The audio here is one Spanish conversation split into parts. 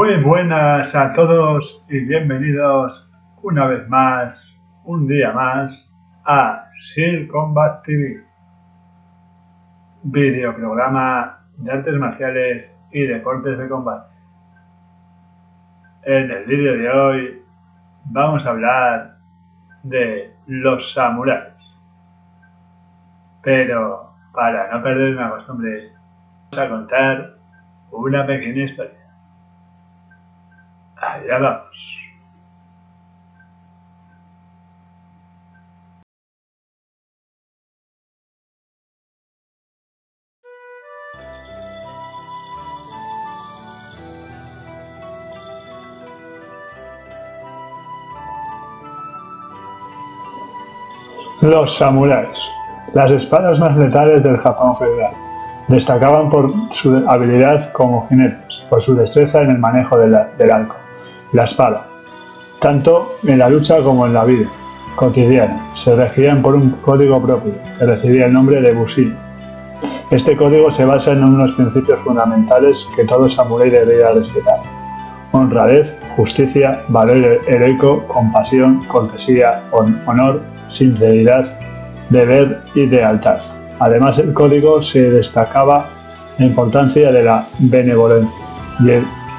Muy buenas a todos y bienvenidos una vez más, un día más, a Sir Combat TV, videoprograma de artes marciales y deportes de combate. En el vídeo de hoy vamos a hablar de los samuráis. Pero para no perder una costumbre, vamos a contar una pequeña historia. Vamos. Los samuráis, las espadas más letales del Japón feudal. Destacaban por su habilidad como jinetes, por su destreza en el manejo del, arco, la espada, tanto en la lucha como en la vida cotidiana. Se regían por un código propio, que recibía el nombre de Bushin. Este código se basa en unos principios fundamentales que todo samurái debería respetar. Honradez, justicia, valor heroico, compasión, cortesía, honor, sinceridad, deber y lealtad. Además, el código se destacaba la importancia de la benevolencia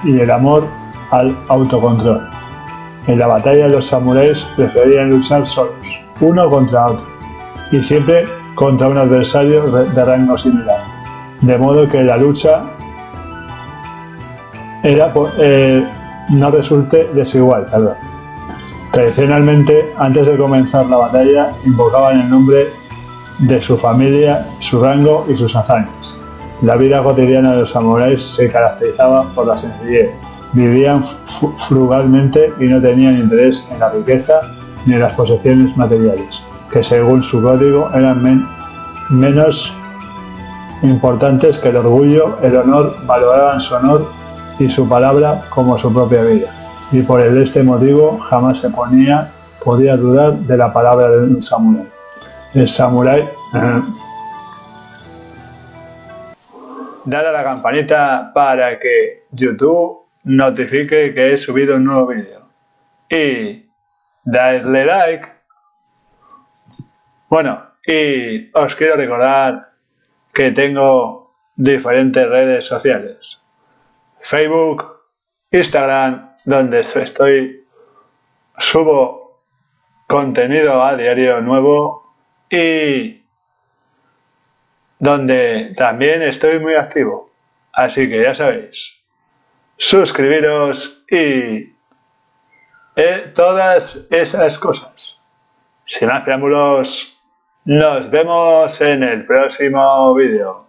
y el, amor al autocontrol. En la batalla los samuráis preferían luchar solos, uno contra otro, y siempre contra un adversario de rango similar, de modo que la lucha era, eh, no resulte desigual. Tradicionalmente, antes de comenzar la batalla, invocaban el nombre de su familia, su rango y sus hazañas. La vida cotidiana de los samuráis se caracterizaba por la sencillez. Vivían frugalmente y no tenían interés en la riqueza ni en las posesiones materiales, que según su código eran menos importantes que el orgullo, el honor, valoraban su honor y su palabra como su propia vida y por este motivo jamás se ponía, podía dudar de la palabra de un samurái. El samurái... Eh, dale a la campanita para que YouTube notifique que he subido un nuevo vídeo. Y darle like. Bueno, y os quiero recordar que tengo diferentes redes sociales. Facebook, Instagram donde estoy, subo contenido a diario nuevo y donde también estoy muy activo. Así que ya sabéis, suscribiros y eh, todas esas cosas. Sin más preámbulos, nos vemos en el próximo vídeo.